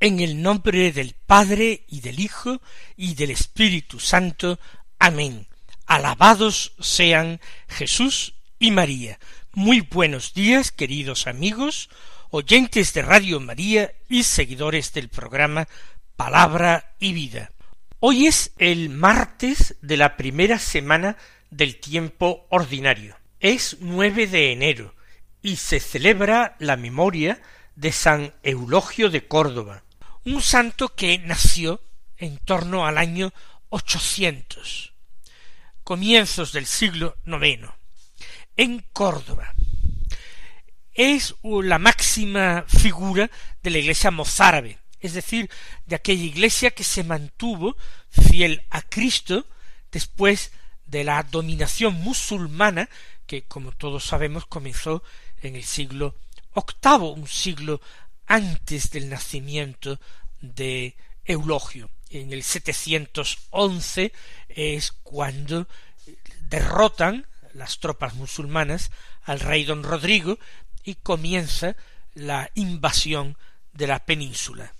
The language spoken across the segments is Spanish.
En el nombre del Padre y del Hijo y del Espíritu Santo. Amén. Alabados sean Jesús y María. Muy buenos días, queridos amigos, oyentes de Radio María y seguidores del programa Palabra y Vida. Hoy es el martes de la primera semana del tiempo ordinario. Es nueve de enero y se celebra la memoria de San Eulogio de Córdoba, un santo que nació en torno al año ochocientos, comienzos del siglo noveno, en Córdoba. Es la máxima figura de la iglesia mozárabe, es decir, de aquella iglesia que se mantuvo fiel a Cristo después de la dominación musulmana que, como todos sabemos, comenzó en el siglo octavo, un siglo antes del nacimiento de Eulogio. En el 711 es cuando derrotan las tropas musulmanas al rey don Rodrigo y comienza la invasión de la península.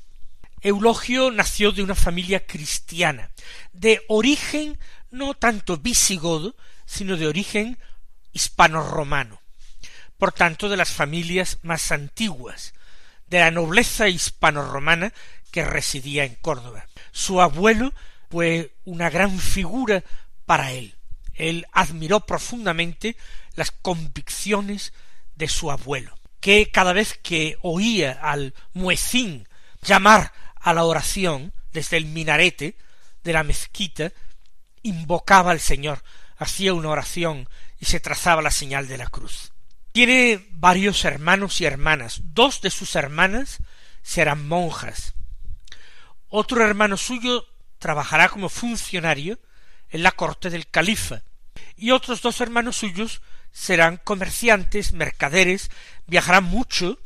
Eulogio nació de una familia cristiana, de origen no tanto visigodo, sino de origen hispano-romano, por tanto de las familias más antiguas, de la nobleza hispano-romana que residía en Córdoba. Su abuelo fue una gran figura para él. Él admiró profundamente las convicciones de su abuelo, que cada vez que oía al muecín llamar a la oración desde el minarete de la mezquita, invocaba al Señor, hacía una oración y se trazaba la señal de la cruz. Tiene varios hermanos y hermanas. Dos de sus hermanas serán monjas. Otro hermano suyo trabajará como funcionario en la corte del califa. Y otros dos hermanos suyos serán comerciantes, mercaderes, viajarán mucho,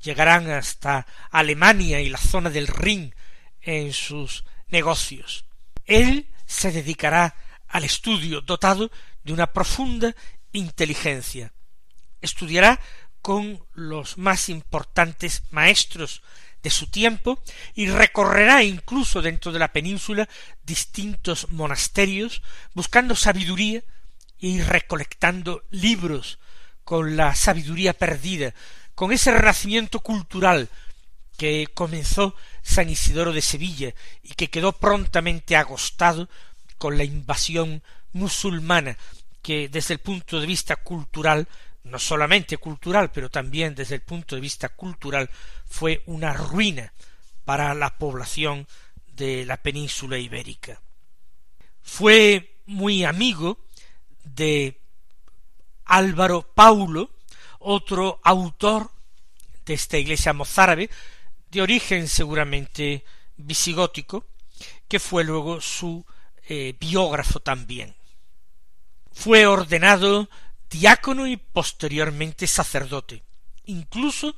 llegarán hasta Alemania y la zona del Rin en sus negocios. Él se dedicará al estudio dotado de una profunda inteligencia estudiará con los más importantes maestros de su tiempo y recorrerá incluso dentro de la península distintos monasterios buscando sabiduría y recolectando libros con la sabiduría perdida, con ese renacimiento cultural que comenzó San Isidoro de Sevilla y que quedó prontamente agostado con la invasión musulmana que desde el punto de vista cultural no solamente cultural, pero también desde el punto de vista cultural, fue una ruina para la población de la península ibérica. Fue muy amigo de Álvaro Paulo, otro autor de esta iglesia mozárabe, de origen seguramente visigótico, que fue luego su eh, biógrafo también. Fue ordenado diácono y posteriormente sacerdote. Incluso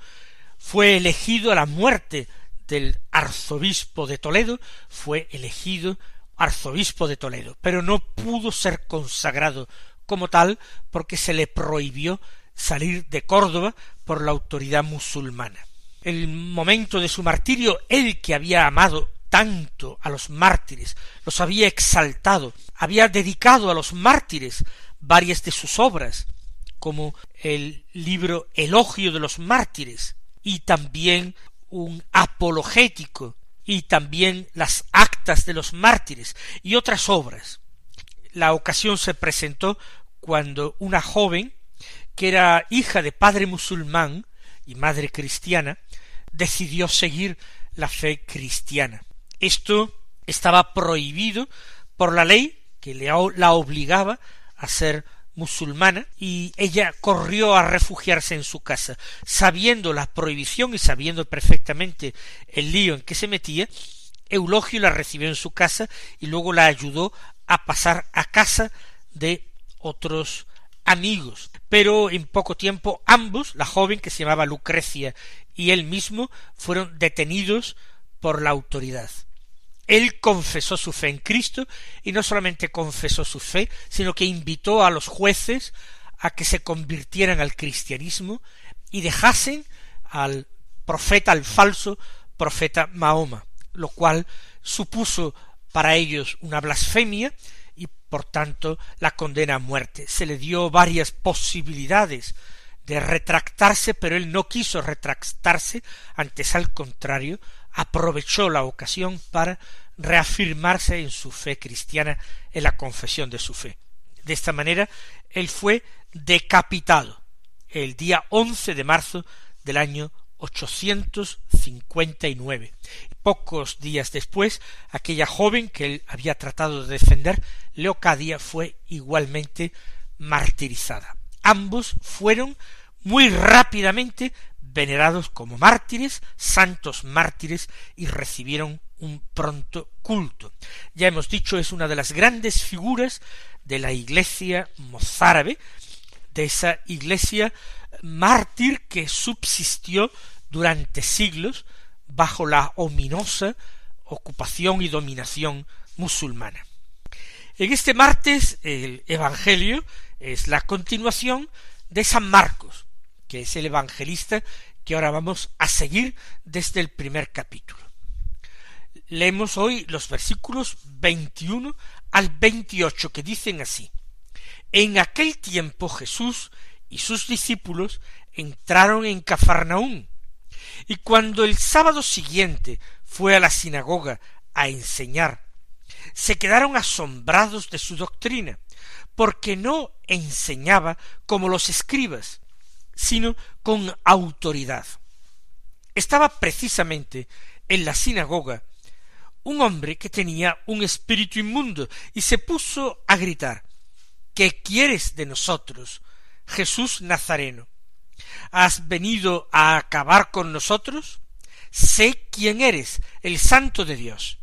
fue elegido a la muerte del arzobispo de Toledo, fue elegido arzobispo de Toledo, pero no pudo ser consagrado como tal porque se le prohibió salir de Córdoba por la autoridad musulmana. El momento de su martirio, él que había amado tanto a los mártires, los había exaltado, había dedicado a los mártires varias de sus obras, como el libro Elogio de los mártires, y también un apologético, y también las actas de los mártires, y otras obras. La ocasión se presentó cuando una joven, que era hija de padre musulmán y madre cristiana, decidió seguir la fe cristiana. Esto estaba prohibido por la ley que le, la obligaba a ser musulmana y ella corrió a refugiarse en su casa, sabiendo la prohibición y sabiendo perfectamente el lío en que se metía, Eulogio la recibió en su casa y luego la ayudó a pasar a casa de otros amigos. Pero en poco tiempo ambos, la joven que se llamaba Lucrecia y él mismo, fueron detenidos por la autoridad. Él confesó su fe en Cristo y no solamente confesó su fe, sino que invitó a los jueces a que se convirtieran al cristianismo y dejasen al profeta, al falso profeta Mahoma, lo cual supuso para ellos una blasfemia y por tanto la condena a muerte. Se le dio varias posibilidades de retractarse, pero él no quiso retractarse, antes al contrario, aprovechó la ocasión para reafirmarse en su fe cristiana, en la confesión de su fe. De esta manera, él fue decapitado el día once de marzo del año 859. Pocos días después, aquella joven que él había tratado de defender, Leocadia, fue igualmente martirizada. Ambos fueron muy rápidamente venerados como mártires, santos mártires, y recibieron un pronto culto. Ya hemos dicho, es una de las grandes figuras de la iglesia mozárabe, de esa iglesia mártir que subsistió durante siglos bajo la ominosa ocupación y dominación musulmana. En este martes el Evangelio es la continuación de San Marcos, que es el evangelista que ahora vamos a seguir desde el primer capítulo. Leemos hoy los versículos 21 al 28 que dicen así. En aquel tiempo Jesús y sus discípulos entraron en Cafarnaún, y cuando el sábado siguiente fue a la sinagoga a enseñar, se quedaron asombrados de su doctrina, porque no enseñaba como los escribas, sino con autoridad. Estaba precisamente en la sinagoga un hombre que tenía un espíritu inmundo y se puso a gritar ¿Qué quieres de nosotros, Jesús Nazareno? ¿Has venido a acabar con nosotros? Sé quién eres, el santo de Dios.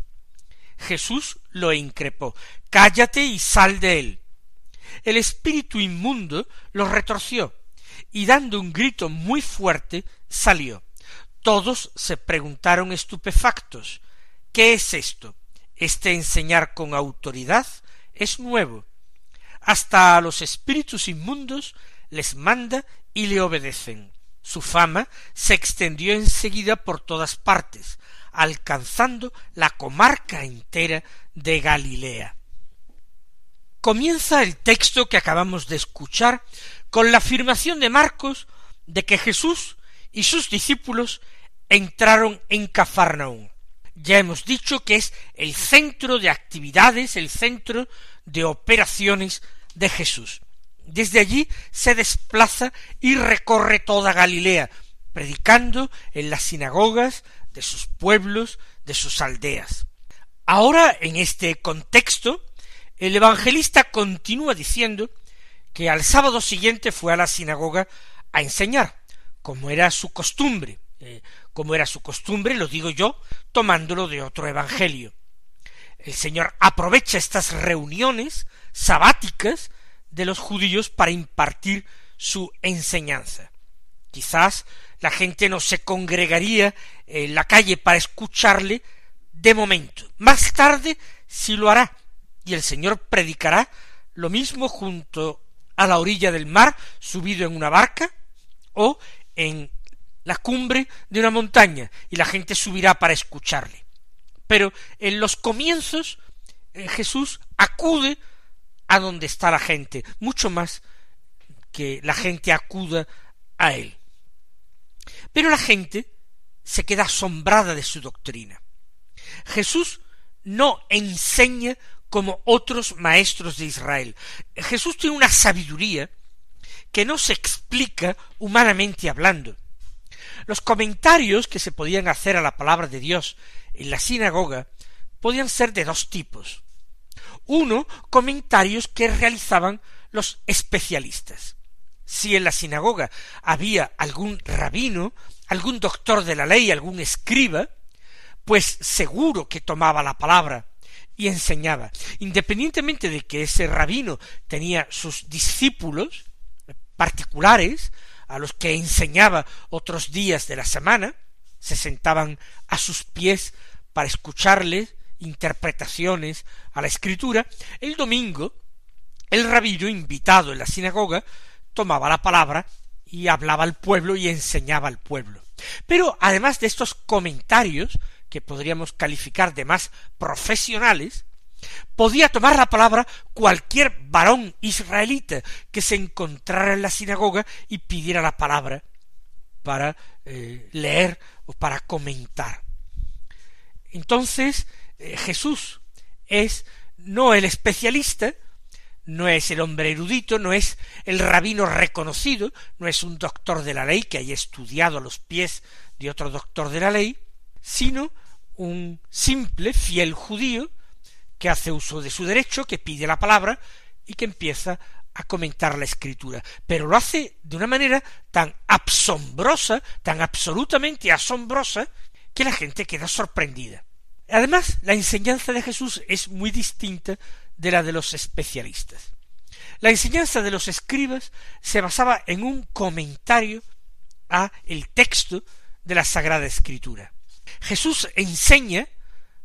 Jesús lo increpó Cállate y sal de él. El espíritu inmundo lo retorció y dando un grito muy fuerte salió. Todos se preguntaron estupefactos ¿Qué es esto? Este enseñar con autoridad es nuevo. Hasta a los espíritus inmundos les manda y le obedecen. Su fama se extendió enseguida por todas partes, alcanzando la comarca entera de Galilea. Comienza el texto que acabamos de escuchar con la afirmación de Marcos de que Jesús y sus discípulos entraron en Cafarnaún. Ya hemos dicho que es el centro de actividades, el centro de operaciones de Jesús. Desde allí se desplaza y recorre toda Galilea, predicando en las sinagogas de sus pueblos, de sus aldeas. Ahora, en este contexto, el evangelista continúa diciendo que al sábado siguiente fue a la sinagoga a enseñar, como era su costumbre, eh, como era su costumbre, lo digo yo, tomándolo de otro evangelio. El Señor aprovecha estas reuniones sabáticas de los judíos para impartir su enseñanza. Quizás la gente no se congregaría en la calle para escucharle de momento. Más tarde sí lo hará, y el Señor predicará lo mismo junto a la orilla del mar, subido en una barca, o en la cumbre de una montaña, y la gente subirá para escucharle. Pero en los comienzos eh, Jesús acude a donde está la gente, mucho más que la gente acuda a él. Pero la gente se queda asombrada de su doctrina. Jesús no enseña como otros maestros de Israel. Jesús tiene una sabiduría que no se explica humanamente hablando. Los comentarios que se podían hacer a la palabra de Dios en la sinagoga podían ser de dos tipos. Uno, comentarios que realizaban los especialistas. Si en la sinagoga había algún rabino, algún doctor de la ley, algún escriba, pues seguro que tomaba la palabra y enseñaba. Independientemente de que ese rabino tenía sus discípulos particulares, a los que enseñaba otros días de la semana, se sentaban a sus pies para escucharle interpretaciones a la escritura, el domingo el rabino invitado en la sinagoga tomaba la palabra y hablaba al pueblo y enseñaba al pueblo. Pero además de estos comentarios, que podríamos calificar de más profesionales, podía tomar la palabra cualquier varón israelita que se encontrara en la sinagoga y pidiera la palabra para eh, leer o para comentar. Entonces, eh, Jesús es no el especialista, no es el hombre erudito, no es el rabino reconocido, no es un doctor de la ley que haya estudiado a los pies de otro doctor de la ley, sino un simple fiel judío que hace uso de su derecho, que pide la palabra y que empieza a comentar la escritura, pero lo hace de una manera tan asombrosa, tan absolutamente asombrosa, que la gente queda sorprendida. Además, la enseñanza de Jesús es muy distinta de la de los especialistas. La enseñanza de los escribas se basaba en un comentario a el texto de la Sagrada Escritura. Jesús enseña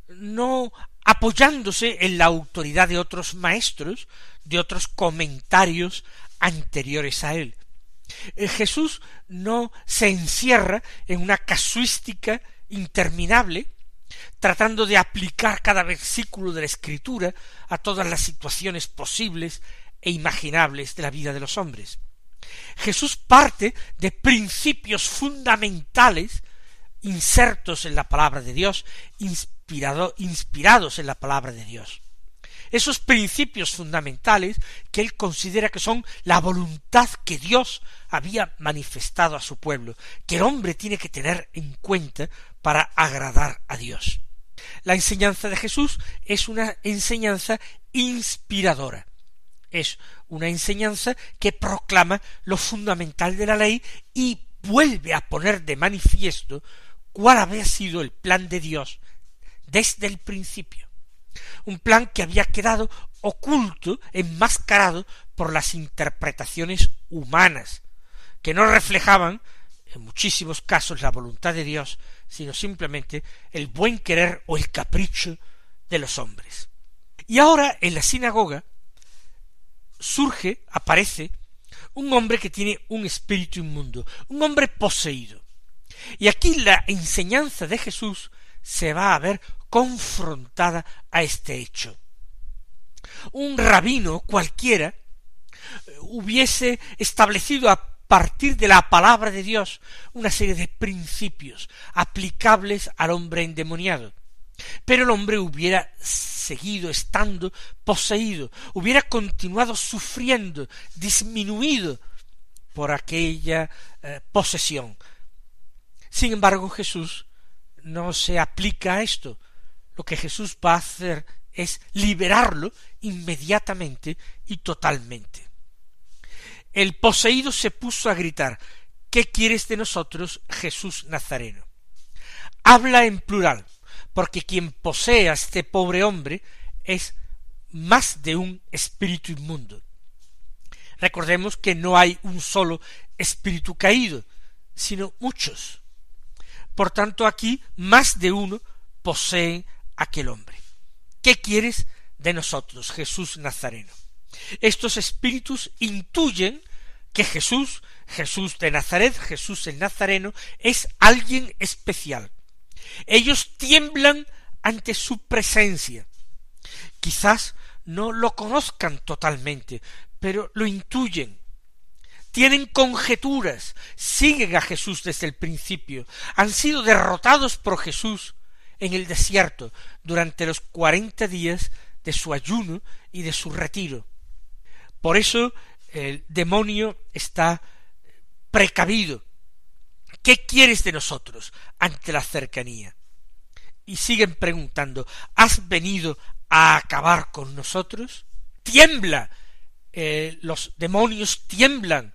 no apoyándose en la autoridad de otros maestros, de otros comentarios anteriores a él. Eh, Jesús no se encierra en una casuística interminable, tratando de aplicar cada versículo de la Escritura a todas las situaciones posibles e imaginables de la vida de los hombres. Jesús parte de principios fundamentales insertos en la palabra de Dios, inspirado, inspirados en la palabra de Dios. Esos principios fundamentales que él considera que son la voluntad que Dios había manifestado a su pueblo, que el hombre tiene que tener en cuenta para agradar a Dios. La enseñanza de Jesús es una enseñanza inspiradora. Es una enseñanza que proclama lo fundamental de la ley y vuelve a poner de manifiesto cuál había sido el plan de Dios desde el principio. Un plan que había quedado oculto, enmascarado por las interpretaciones humanas, que no reflejaban en muchísimos casos la voluntad de Dios, sino simplemente el buen querer o el capricho de los hombres. Y ahora en la sinagoga surge, aparece, un hombre que tiene un espíritu inmundo, un hombre poseído. Y aquí la enseñanza de Jesús se va a ver confrontada a este hecho. Un rabino cualquiera hubiese establecido a partir de la palabra de Dios una serie de principios aplicables al hombre endemoniado. Pero el hombre hubiera seguido estando poseído, hubiera continuado sufriendo, disminuido por aquella eh, posesión, sin embargo, Jesús no se aplica a esto. Lo que Jesús va a hacer es liberarlo inmediatamente y totalmente. El poseído se puso a gritar ¿Qué quieres de nosotros, Jesús Nazareno? Habla en plural, porque quien posee a este pobre hombre es más de un espíritu inmundo. Recordemos que no hay un solo espíritu caído, sino muchos. Por tanto, aquí más de uno posee aquel hombre. ¿Qué quieres de nosotros, Jesús Nazareno? Estos espíritus intuyen que Jesús, Jesús de Nazaret, Jesús el Nazareno, es alguien especial. Ellos tiemblan ante su presencia. Quizás no lo conozcan totalmente, pero lo intuyen tienen conjeturas, siguen a Jesús desde el principio, han sido derrotados por Jesús en el desierto durante los cuarenta días de su ayuno y de su retiro. Por eso el demonio está precavido. ¿Qué quieres de nosotros ante la cercanía? Y siguen preguntando, ¿has venido a acabar con nosotros? Tiembla eh, los demonios tiemblan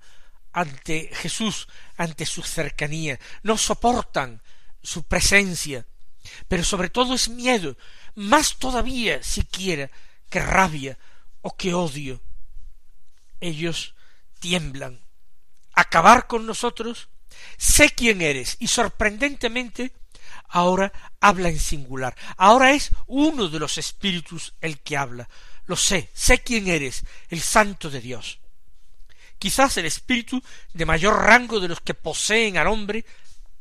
ante Jesús, ante su cercanía, no soportan su presencia, pero sobre todo es miedo, más todavía siquiera que rabia o que odio. Ellos tiemblan. Acabar con nosotros, sé quién eres, y sorprendentemente ahora habla en singular. Ahora es uno de los espíritus el que habla. Lo sé, sé quién eres, el santo de Dios. Quizás el espíritu de mayor rango de los que poseen al hombre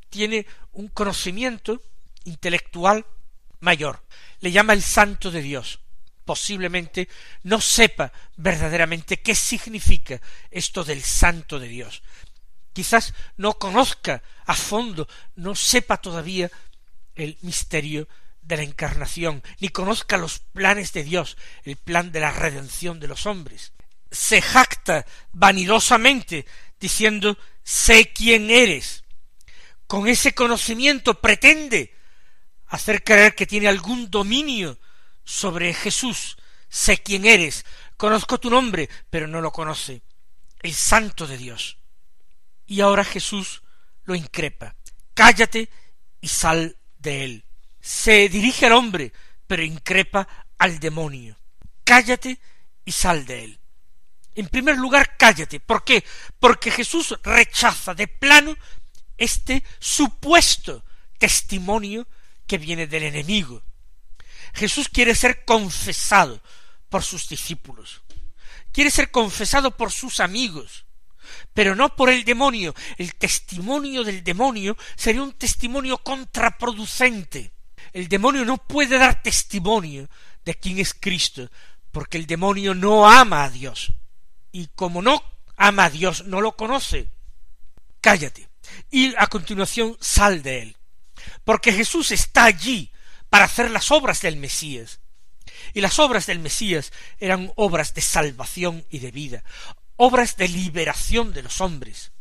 tiene un conocimiento intelectual mayor. Le llama el santo de Dios. Posiblemente no sepa verdaderamente qué significa esto del santo de Dios. Quizás no conozca a fondo, no sepa todavía el misterio de la encarnación, ni conozca los planes de Dios, el plan de la redención de los hombres. Se jacta vanidosamente diciendo sé quién eres. Con ese conocimiento pretende hacer creer que tiene algún dominio sobre Jesús. Sé quién eres, conozco tu nombre, pero no lo conoce. El santo de Dios. Y ahora Jesús lo increpa. Cállate y sal de él se dirige al hombre, pero increpa al demonio. Cállate y sal de él. En primer lugar, cállate. ¿Por qué? Porque Jesús rechaza de plano este supuesto testimonio que viene del enemigo. Jesús quiere ser confesado por sus discípulos. Quiere ser confesado por sus amigos, pero no por el demonio. El testimonio del demonio sería un testimonio contraproducente el demonio no puede dar testimonio de quién es Cristo, porque el demonio no ama a Dios. Y como no ama a Dios, no lo conoce. Cállate. Y a continuación sal de él. Porque Jesús está allí para hacer las obras del Mesías. Y las obras del Mesías eran obras de salvación y de vida, obras de liberación de los hombres.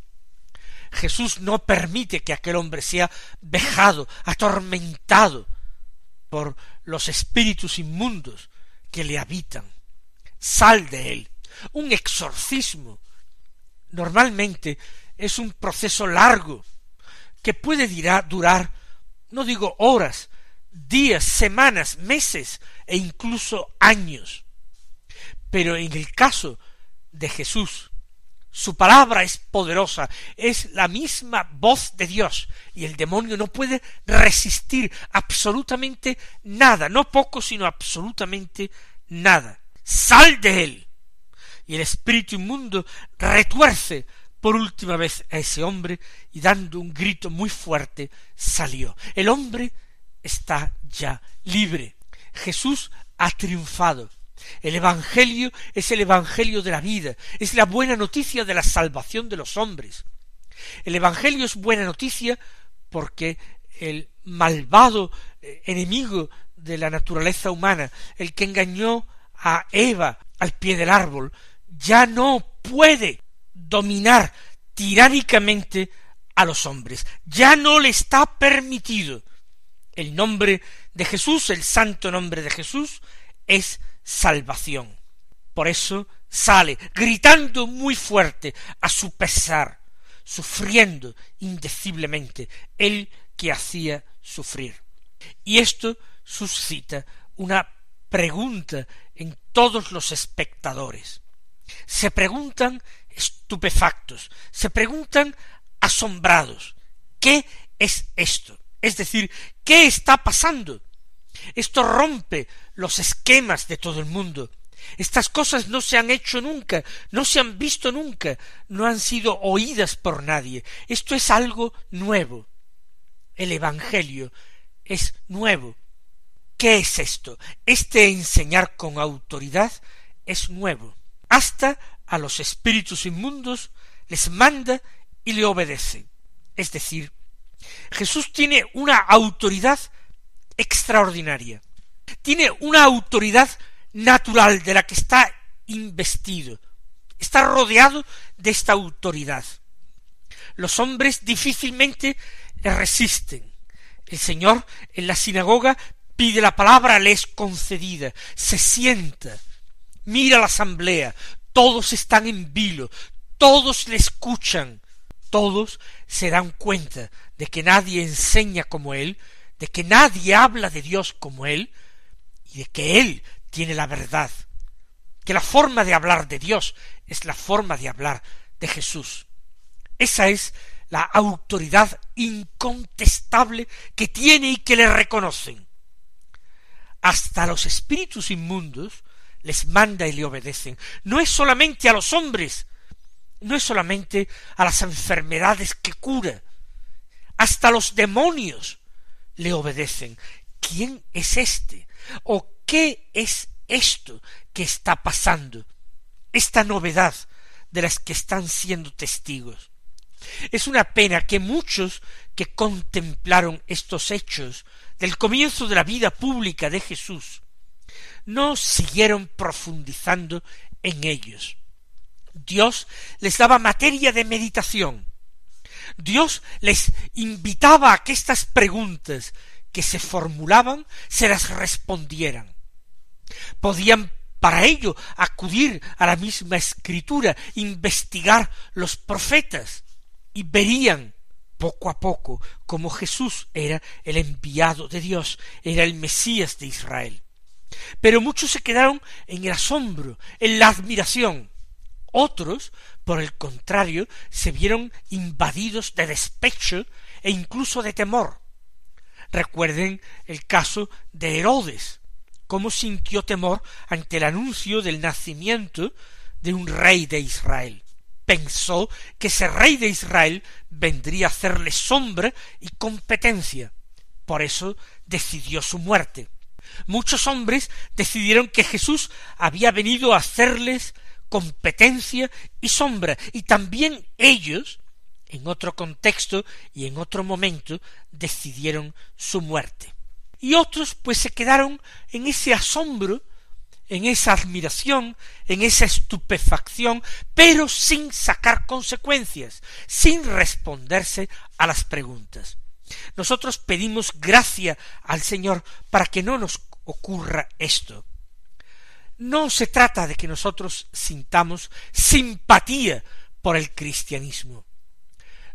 Jesús no permite que aquel hombre sea vejado, atormentado, por los espíritus inmundos que le habitan. Sal de él. Un exorcismo normalmente es un proceso largo que puede durar, no digo horas, días, semanas, meses e incluso años. Pero en el caso de Jesús, su palabra es poderosa, es la misma voz de Dios, y el demonio no puede resistir absolutamente nada, no poco, sino absolutamente nada. Sal de él. Y el espíritu inmundo retuerce por última vez a ese hombre y dando un grito muy fuerte salió. El hombre está ya libre. Jesús ha triunfado. El Evangelio es el Evangelio de la vida, es la buena noticia de la salvación de los hombres. El Evangelio es buena noticia porque el malvado eh, enemigo de la naturaleza humana, el que engañó a Eva al pie del árbol, ya no puede dominar tiránicamente a los hombres, ya no le está permitido. El nombre de Jesús, el santo nombre de Jesús, es salvación. Por eso sale gritando muy fuerte a su pesar, sufriendo indeciblemente el que hacía sufrir. Y esto suscita una pregunta en todos los espectadores. Se preguntan estupefactos, se preguntan asombrados, ¿qué es esto? Es decir, ¿qué está pasando? Esto rompe los esquemas de todo el mundo. Estas cosas no se han hecho nunca, no se han visto nunca, no han sido oídas por nadie. Esto es algo nuevo. El Evangelio es nuevo. ¿Qué es esto? Este enseñar con autoridad es nuevo. Hasta a los espíritus inmundos les manda y le obedece. Es decir, Jesús tiene una autoridad extraordinaria. Tiene una autoridad natural de la que está investido. Está rodeado de esta autoridad. Los hombres difícilmente resisten. El Señor en la sinagoga pide la palabra, le es concedida, se sienta, mira la asamblea, todos están en vilo, todos le escuchan, todos se dan cuenta de que nadie enseña como él, de que nadie habla de Dios como él, y de que él tiene la verdad, que la forma de hablar de Dios es la forma de hablar de Jesús. Esa es la autoridad incontestable que tiene y que le reconocen. Hasta los espíritus inmundos les manda y le obedecen. No es solamente a los hombres, no es solamente a las enfermedades que cura, hasta los demonios le obedecen. ¿Quién es este? ¿O qué es esto que está pasando? Esta novedad de las que están siendo testigos. Es una pena que muchos que contemplaron estos hechos del comienzo de la vida pública de Jesús no siguieron profundizando en ellos. Dios les daba materia de meditación. Dios les invitaba a que estas preguntas que se formulaban se las respondieran. Podían para ello acudir a la misma escritura, investigar los profetas, y verían poco a poco como Jesús era el enviado de Dios, era el Mesías de Israel. Pero muchos se quedaron en el asombro, en la admiración. Otros, por el contrario, se vieron invadidos de despecho e incluso de temor. Recuerden el caso de Herodes, cómo sintió temor ante el anuncio del nacimiento de un rey de Israel pensó que ese rey de Israel vendría a hacerle sombra y competencia. Por eso decidió su muerte. Muchos hombres decidieron que Jesús había venido a hacerles competencia y sombra, y también ellos, en otro contexto y en otro momento, decidieron su muerte. Y otros pues se quedaron en ese asombro en esa admiración, en esa estupefacción, pero sin sacar consecuencias, sin responderse a las preguntas. Nosotros pedimos gracia al Señor para que no nos ocurra esto. No se trata de que nosotros sintamos simpatía por el cristianismo.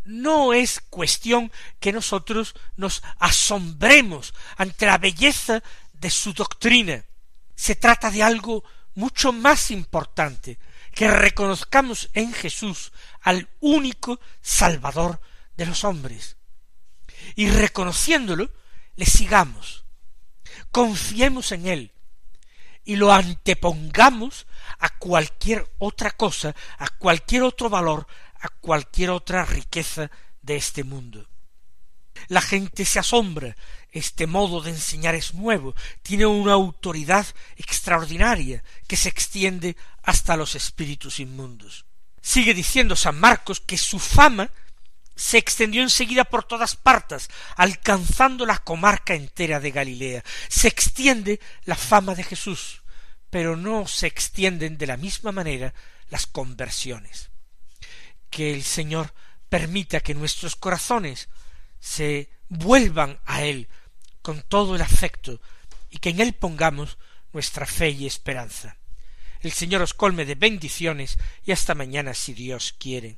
No es cuestión que nosotros nos asombremos ante la belleza de su doctrina, se trata de algo mucho más importante, que reconozcamos en Jesús al único Salvador de los hombres. Y reconociéndolo, le sigamos, confiemos en Él y lo antepongamos a cualquier otra cosa, a cualquier otro valor, a cualquier otra riqueza de este mundo. La gente se asombra este modo de enseñar es nuevo, tiene una autoridad extraordinaria que se extiende hasta los espíritus inmundos. Sigue diciendo San Marcos que su fama se extendió enseguida por todas partes, alcanzando la comarca entera de Galilea. Se extiende la fama de Jesús, pero no se extienden de la misma manera las conversiones. Que el Señor permita que nuestros corazones se vuelvan a Él con todo el afecto y que en él pongamos nuestra fe y esperanza. El Señor os colme de bendiciones y hasta mañana si Dios quiere.